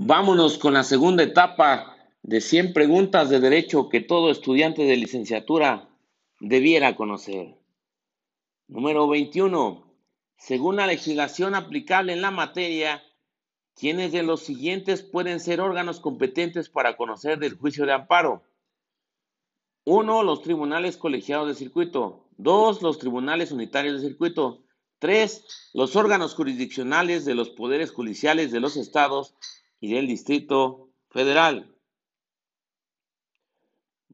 Vámonos con la segunda etapa de 100 preguntas de derecho que todo estudiante de licenciatura debiera conocer. Número 21. Según la legislación aplicable en la materia, ¿quiénes de los siguientes pueden ser órganos competentes para conocer del juicio de amparo? 1. Los tribunales colegiados de circuito. 2. Los tribunales unitarios de circuito. 3. Los órganos jurisdiccionales de los poderes judiciales de los estados y del Distrito Federal.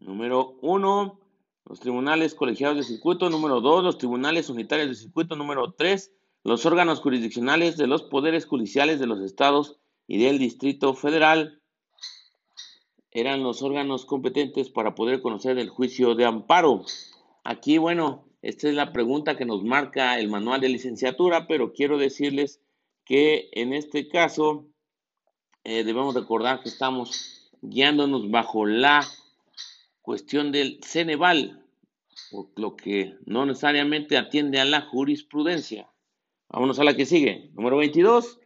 Número 1. Los tribunales colegiados de circuito. Número 2. Los tribunales unitarios de circuito. Número 3. Los órganos jurisdiccionales de los poderes judiciales de los estados y del Distrito Federal eran los órganos competentes para poder conocer el juicio de amparo. Aquí, bueno, esta es la pregunta que nos marca el manual de licenciatura, pero quiero decirles que en este caso eh, debemos recordar que estamos guiándonos bajo la cuestión del Ceneval, por lo que no necesariamente atiende a la jurisprudencia. Vámonos a la que sigue. Número 22.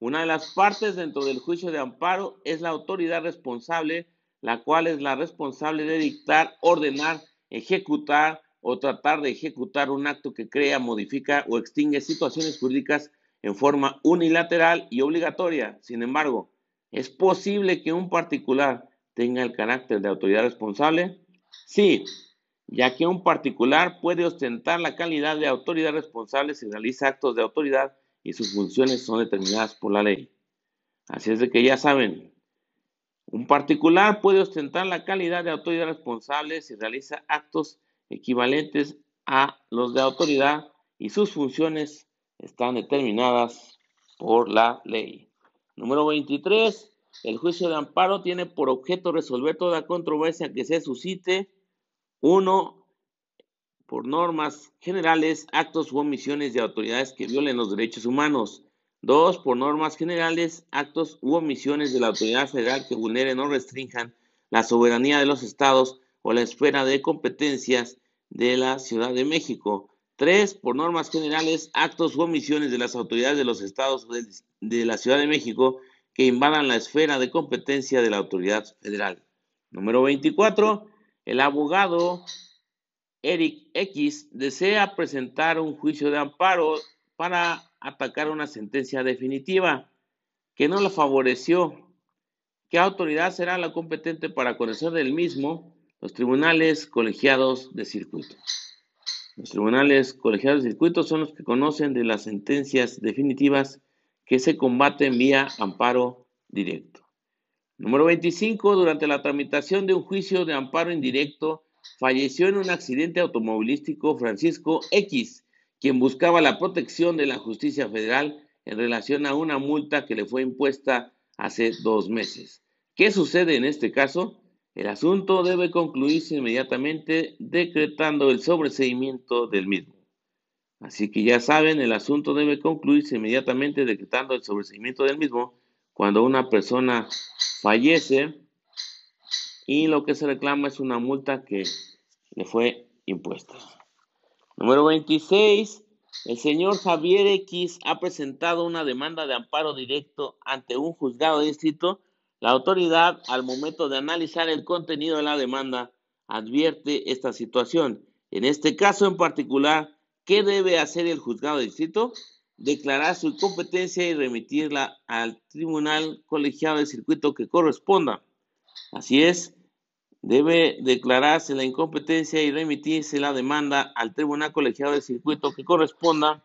Una de las partes dentro del juicio de amparo es la autoridad responsable, la cual es la responsable de dictar, ordenar, ejecutar o tratar de ejecutar un acto que crea, modifica o extingue situaciones jurídicas en forma unilateral y obligatoria. Sin embargo, ¿Es posible que un particular tenga el carácter de autoridad responsable? Sí, ya que un particular puede ostentar la calidad de autoridad responsable si realiza actos de autoridad y sus funciones son determinadas por la ley. Así es de que ya saben, un particular puede ostentar la calidad de autoridad responsable si realiza actos equivalentes a los de autoridad y sus funciones están determinadas por la ley. Número 23. El juicio de amparo tiene por objeto resolver toda controversia que se suscite. Uno, por normas generales, actos u omisiones de autoridades que violen los derechos humanos. Dos, por normas generales, actos u omisiones de la autoridad federal que vulneren o restrinjan la soberanía de los estados o la esfera de competencias de la Ciudad de México. Tres, por normas generales, actos u omisiones de las autoridades de los estados de la Ciudad de México que invadan la esfera de competencia de la autoridad federal. Número 24. El abogado Eric X desea presentar un juicio de amparo para atacar una sentencia definitiva que no la favoreció. ¿Qué autoridad será la competente para conocer del mismo? Los tribunales colegiados de circuito. Los tribunales colegiados de circuito son los que conocen de las sentencias definitivas que se combaten vía amparo directo. Número 25. Durante la tramitación de un juicio de amparo indirecto, falleció en un accidente automovilístico Francisco X, quien buscaba la protección de la justicia federal en relación a una multa que le fue impuesta hace dos meses. ¿Qué sucede en este caso? El asunto debe concluirse inmediatamente decretando el sobreseimiento del mismo. Así que ya saben, el asunto debe concluirse inmediatamente decretando el sobreseimiento del mismo cuando una persona fallece y lo que se reclama es una multa que le fue impuesta. Número 26. El señor Javier X ha presentado una demanda de amparo directo ante un juzgado de distrito. La autoridad, al momento de analizar el contenido de la demanda, advierte esta situación. En este caso en particular, ¿Qué debe hacer el juzgado de distrito? Declarar su incompetencia y remitirla al tribunal colegiado de circuito que corresponda. Así es, debe declararse la incompetencia y remitirse la demanda al tribunal colegiado de circuito que corresponda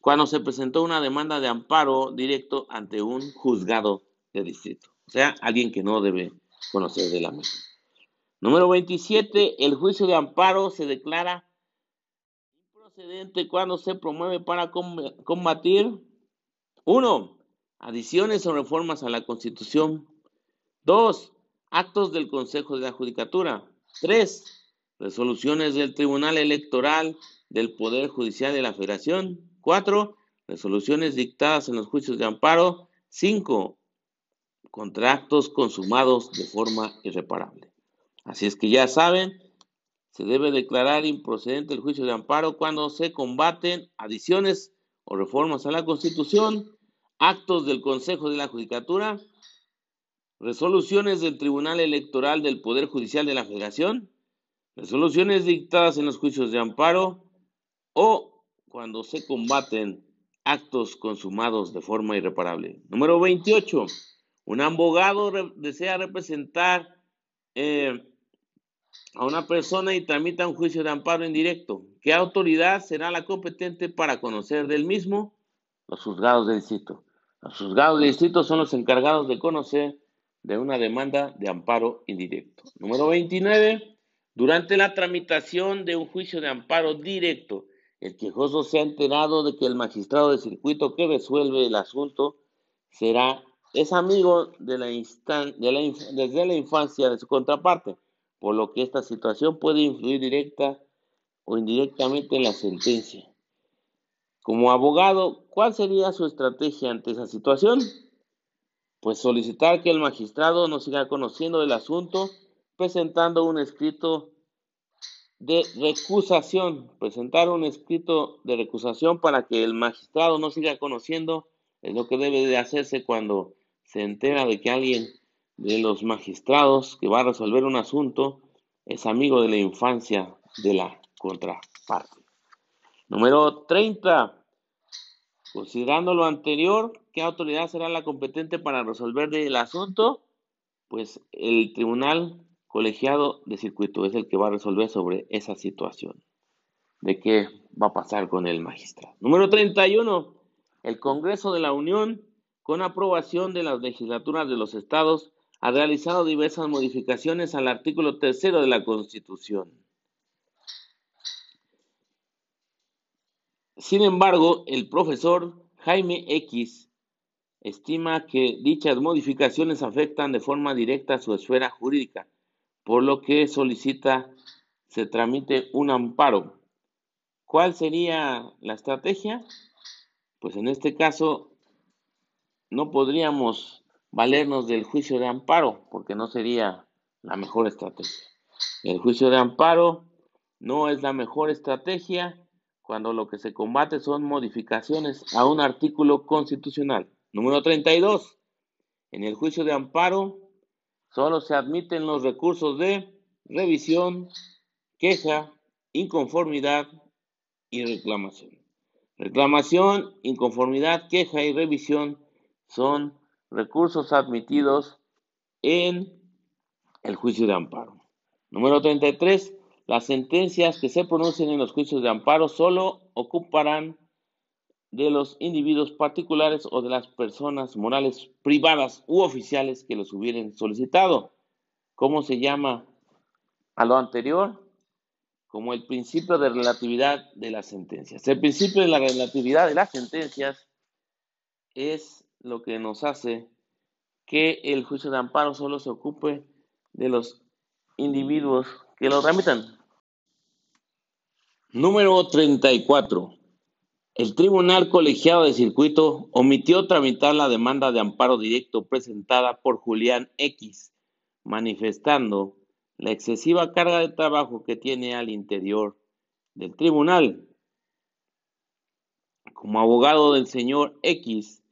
cuando se presentó una demanda de amparo directo ante un juzgado distrito. O sea, alguien que no debe conocer de la misma. Número 27. El juicio de amparo se declara cuando se promueve para combatir uno, Adiciones o reformas a la Constitución. 2. Actos del Consejo de la Judicatura. 3. Resoluciones del Tribunal Electoral del Poder Judicial de la Federación. 4. Resoluciones dictadas en los juicios de amparo. 5. Contratos consumados de forma irreparable. Así es que ya saben, se debe declarar improcedente el juicio de amparo cuando se combaten adiciones o reformas a la Constitución, actos del Consejo de la Judicatura, resoluciones del Tribunal Electoral del Poder Judicial de la Federación, resoluciones dictadas en los juicios de amparo o cuando se combaten actos consumados de forma irreparable. Número 28. Un abogado desea representar eh, a una persona y tramita un juicio de amparo indirecto. ¿Qué autoridad será la competente para conocer del mismo? Los juzgados de distrito. Los juzgados de distrito son los encargados de conocer de una demanda de amparo indirecto. Número 29. Durante la tramitación de un juicio de amparo directo, el quejoso se ha enterado de que el magistrado de circuito que resuelve el asunto será es amigo de la, desde la infancia de su contraparte, por lo que esta situación puede influir directa o indirectamente en la sentencia. Como abogado, ¿cuál sería su estrategia ante esa situación? Pues solicitar que el magistrado no siga conociendo el asunto, presentando un escrito de recusación, presentar un escrito de recusación para que el magistrado no siga conociendo, es lo que debe de hacerse cuando se entera de que alguien de los magistrados que va a resolver un asunto es amigo de la infancia de la contraparte. Número 30. Considerando lo anterior, ¿qué autoridad será la competente para resolver el asunto? Pues el tribunal colegiado de circuito es el que va a resolver sobre esa situación de qué va a pasar con el magistrado. Número 31. El Congreso de la Unión con aprobación de las legislaturas de los estados, ha realizado diversas modificaciones al artículo tercero de la Constitución. Sin embargo, el profesor Jaime X estima que dichas modificaciones afectan de forma directa su esfera jurídica, por lo que solicita se tramite un amparo. ¿Cuál sería la estrategia? Pues en este caso no podríamos valernos del juicio de amparo, porque no sería la mejor estrategia. El juicio de amparo no es la mejor estrategia cuando lo que se combate son modificaciones a un artículo constitucional. Número 32. En el juicio de amparo solo se admiten los recursos de revisión, queja, inconformidad y reclamación. Reclamación, inconformidad, queja y revisión son recursos admitidos en el juicio de amparo. Número 33. Las sentencias que se pronuncien en los juicios de amparo solo ocuparán de los individuos particulares o de las personas morales privadas u oficiales que los hubieran solicitado. ¿Cómo se llama a lo anterior? Como el principio de relatividad de las sentencias. El principio de la relatividad de las sentencias es lo que nos hace que el juicio de amparo solo se ocupe de los individuos que lo tramitan. Número 34. El Tribunal Colegiado de Circuito omitió tramitar la demanda de amparo directo presentada por Julián X, manifestando la excesiva carga de trabajo que tiene al interior del tribunal. Como abogado del señor X,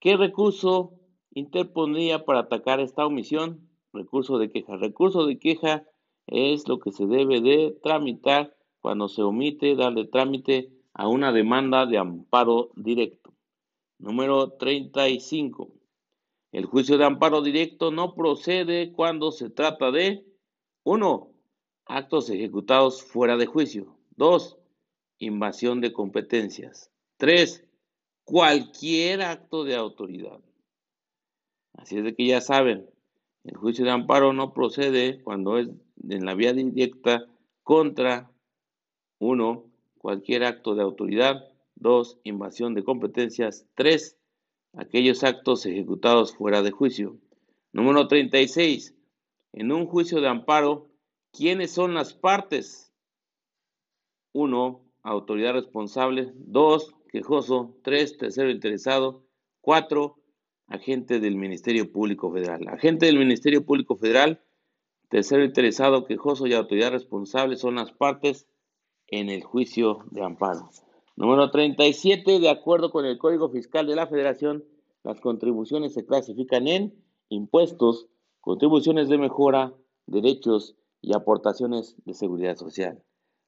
¿Qué recurso interpondría para atacar esta omisión? Recurso de queja. Recurso de queja es lo que se debe de tramitar cuando se omite darle trámite a una demanda de amparo directo. Número 35. El juicio de amparo directo no procede cuando se trata de 1. Actos ejecutados fuera de juicio. 2. Invasión de competencias. 3 cualquier acto de autoridad. Así es de que ya saben, el juicio de amparo no procede cuando es en la vía directa contra uno, cualquier acto de autoridad, dos, invasión de competencias, tres, aquellos actos ejecutados fuera de juicio. Número 36. En un juicio de amparo, ¿quiénes son las partes? Uno, autoridad responsable. Dos, quejoso, 3, tercero interesado, 4, agente del Ministerio Público Federal. Agente del Ministerio Público Federal, tercero interesado, quejoso y autoridad responsable son las partes en el juicio de amparo. Número 37. De acuerdo con el Código Fiscal de la Federación, las contribuciones se clasifican en impuestos, contribuciones de mejora, derechos y aportaciones de seguridad social.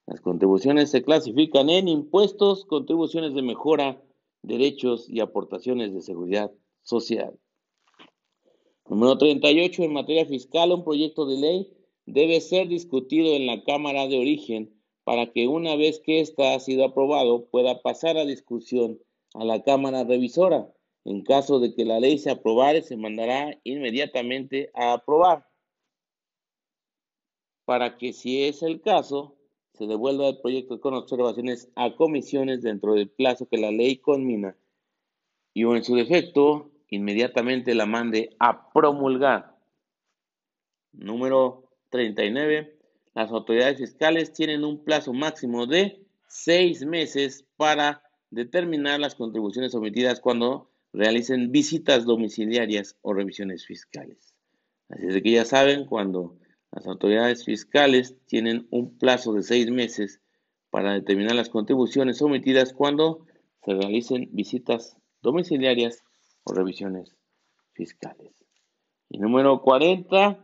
Las contribuciones se clasifican en impuestos, contribuciones de mejora, derechos y aportaciones de seguridad social. Número 38. En materia fiscal, un proyecto de ley debe ser discutido en la Cámara de Origen para que una vez que ésta ha sido aprobado pueda pasar a discusión a la Cámara Revisora. En caso de que la ley se aprobare, se mandará inmediatamente a aprobar para que, si es el caso, se devuelva el proyecto con observaciones a comisiones dentro del plazo que la ley conmina y en su defecto inmediatamente la mande a promulgar. Número 39. Las autoridades fiscales tienen un plazo máximo de seis meses para determinar las contribuciones omitidas cuando realicen visitas domiciliarias o revisiones fiscales. Así es que ya saben, cuando las autoridades fiscales tienen un plazo de seis meses para determinar las contribuciones omitidas cuando se realicen visitas domiciliarias o revisiones fiscales. Y número 40,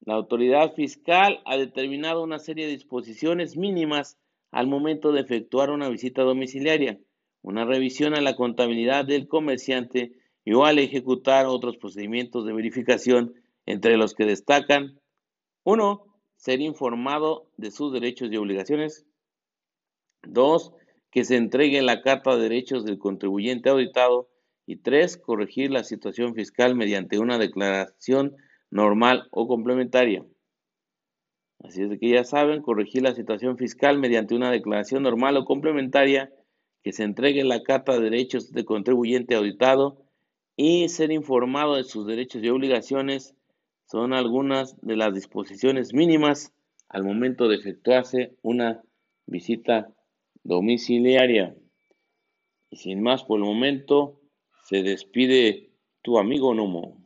la autoridad fiscal ha determinado una serie de disposiciones mínimas al momento de efectuar una visita domiciliaria, una revisión a la contabilidad del comerciante y o al ejecutar otros procedimientos de verificación, entre los que destacan 1. Ser informado de sus derechos y obligaciones. 2 que se entregue la Carta de Derechos del contribuyente auditado y tres, corregir la situación fiscal mediante una declaración normal o complementaria. Así es que ya saben, corregir la situación fiscal mediante una declaración normal o complementaria, que se entregue la Carta de Derechos del contribuyente auditado y ser informado de sus derechos y obligaciones son algunas de las disposiciones mínimas al momento de efectuarse una visita domiciliaria. Y sin más por el momento, se despide tu amigo Nomo.